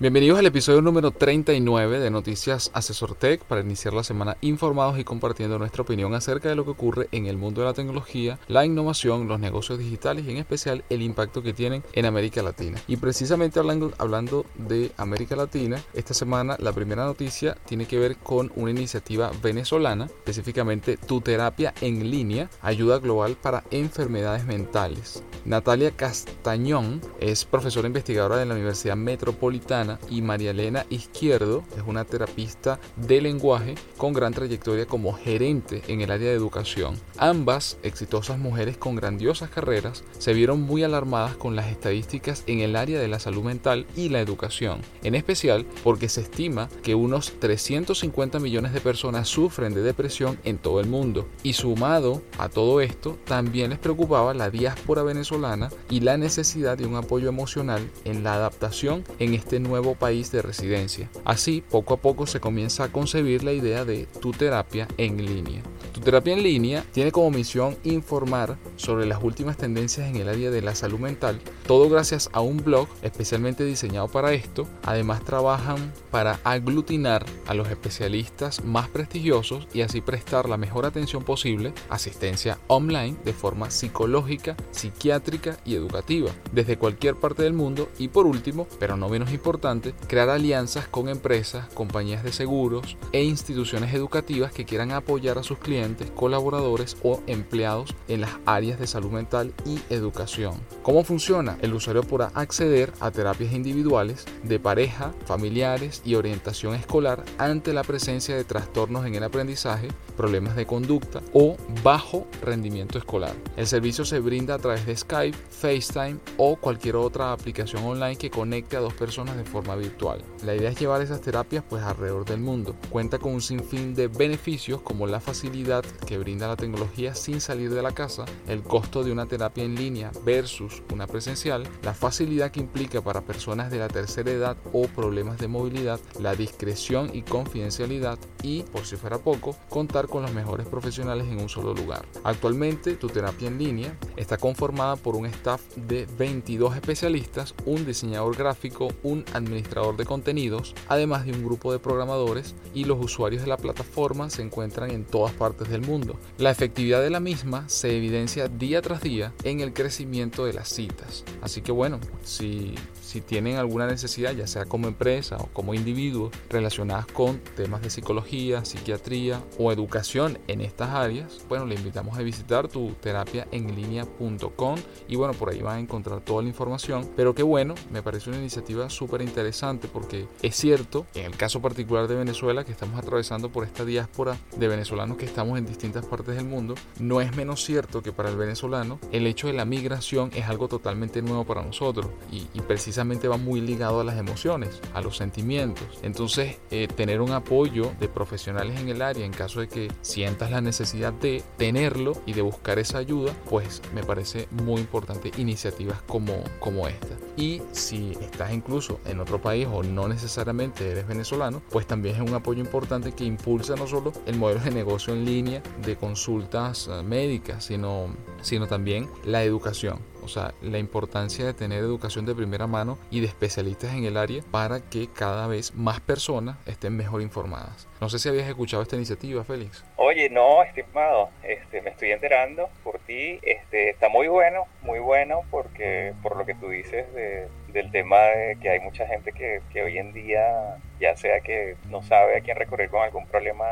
Bienvenidos al episodio número 39 de Noticias Asesor Tech para iniciar la semana informados y compartiendo nuestra opinión acerca de lo que ocurre en el mundo de la tecnología, la innovación, los negocios digitales y en especial el impacto que tienen en América Latina. Y precisamente hablando, hablando de América Latina, esta semana la primera noticia tiene que ver con una iniciativa venezolana, específicamente Tu Terapia en Línea, ayuda global para enfermedades mentales. Natalia Castañón es profesora investigadora de la Universidad Metropolitana y María Elena Izquierdo es una terapista de lenguaje con gran trayectoria como gerente en el área de educación. Ambas, exitosas mujeres con grandiosas carreras, se vieron muy alarmadas con las estadísticas en el área de la salud mental y la educación, en especial porque se estima que unos 350 millones de personas sufren de depresión en todo el mundo. Y sumado a todo esto, también les preocupaba la diáspora venezolana y la necesidad de un apoyo emocional en la adaptación en este nuevo país de residencia. Así, poco a poco se comienza a concebir la idea de tu terapia en línea. Tu terapia en línea tiene como misión informar sobre las últimas tendencias en el área de la salud mental, todo gracias a un blog especialmente diseñado para esto. Además trabajan para aglutinar a los especialistas más prestigiosos y así prestar la mejor atención posible, asistencia online de forma psicológica, psiquiátrica y educativa, desde cualquier parte del mundo y por último, pero no menos importante, crear alianzas con empresas, compañías de seguros e instituciones educativas que quieran apoyar a sus clientes, colaboradores o empleados en las áreas de salud mental y educación. ¿Cómo funciona? El usuario podrá acceder a terapias individuales de pareja, familiares y orientación escolar ante la presencia de trastornos en el aprendizaje, problemas de conducta o bajo rendimiento escolar. El servicio se brinda a través de Skype, FaceTime o cualquier otra aplicación online que conecte a dos personas de forma virtual. La idea es llevar esas terapias pues alrededor del mundo. Cuenta con un sinfín de beneficios como la facilidad que brinda la tecnología sin salir de la casa, el costo de una terapia en línea versus una presencial, la facilidad que implica para personas de la tercera edad o problemas de movilidad, la discreción y confidencialidad y, por si fuera poco, contar con los mejores profesionales en un solo lugar. Actualmente, tu terapia en línea está conformada por un staff de 22 especialistas, un diseñador gráfico, un administrador de contenidos, además de un grupo de programadores y los usuarios de la plataforma se encuentran en todas partes del mundo. La efectividad de la misma se evidencia día tras día en el crecimiento de las citas. Así que bueno, si, si tienen alguna necesidad, ya sea como empresa o como individuo, relacionadas con temas de psicología, psiquiatría o educación en estas áreas, bueno, le invitamos a visitar tu terapia en línea.com y bueno, por ahí van a encontrar toda la información. Pero qué bueno, me parece una iniciativa súper interesante porque es cierto, en el caso particular de Venezuela, que estamos atravesando por esta diáspora de venezolanos que estamos en distintas partes del mundo, no es menos cierto que para el venezolano el hecho de la migración es algo totalmente nuevo para nosotros y, precisamente va muy ligado a las emociones, a los sentimientos. Entonces, eh, tener un apoyo de profesionales en el área en caso de que sientas la necesidad de tenerlo y de buscar esa ayuda, pues me parece muy importante iniciativas como, como esta. Y si estás incluso en otro país o no necesariamente eres venezolano, pues también es un apoyo importante que impulsa no solo el modelo de negocio en línea de consultas eh, médicas, sino, sino también la educación. O sea, la importancia de tener educación de primera mano y de especialistas en el área para que cada vez más personas estén mejor informadas. No sé si habías escuchado esta iniciativa, Félix. Oye, no, estimado, este, me estoy enterando por ti. Este, está muy bueno, muy bueno, porque por lo que tú dices de, del tema de que hay mucha gente que, que hoy en día, ya sea que no sabe a quién recurrir con algún problema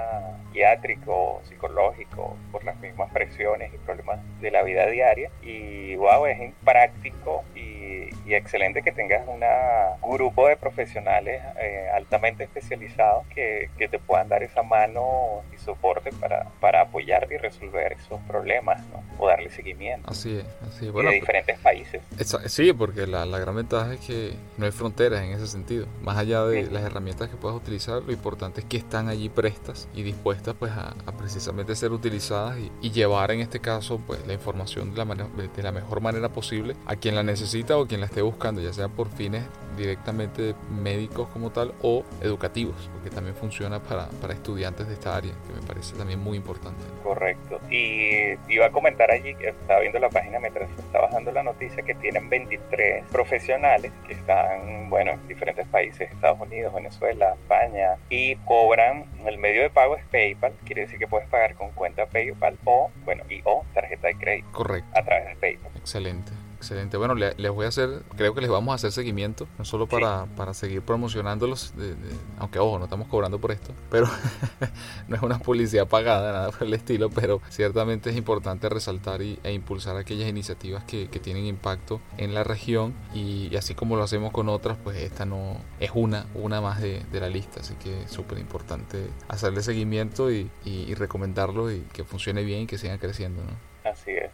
psiquiátrico, psicológico, por las mismas presiones y problemas de la vida diaria. Y wow, es práctico y y, excelente que tengas un grupo de profesionales eh, altamente especializados que, que, te puedan dar esa mano y soporte para, para apoyarte y resolver esos problemas ¿no? o darle seguimiento. Así es, así es. Bueno, de diferentes países. Sí, porque la, la, gran ventaja es que no hay fronteras en ese sentido. Más allá de las herramientas que puedas utilizar, lo importante es que están allí prestas y dispuestas pues a, precisamente ser utilizadas y, y, llevar en este caso pues la información de la, de la mejor manera posible a quien la necesita o quien la esté buscando, ya sea por fines directamente médicos como tal o educativos, porque también funciona para, para estudiantes de esta área, que me parece también muy importante. Correcto. Y iba a comentar allí, que estaba viendo la página mientras estaba bajando la noticia, que tienen 23 profesionales que están, bueno, en diferentes países, Estados Unidos, Venezuela, España, y cobran, el medio de pago es PayPal, quiere decir que puedes pagar con cuenta PayPal o, bueno, y o tarjeta de crédito. Correcto. A través de PayPal. Excelente. Excelente. Bueno, les voy a hacer, creo que les vamos a hacer seguimiento, no solo para, para seguir promocionándolos, aunque ojo, no estamos cobrando por esto, pero no es una publicidad pagada, nada por el estilo, pero ciertamente es importante resaltar y, e impulsar aquellas iniciativas que, que tienen impacto en la región y, así como lo hacemos con otras, pues esta no es una, una más de, de la lista, así que es súper importante hacerle seguimiento y, y, recomendarlo y que funcione bien y que siga creciendo. ¿no? Así es.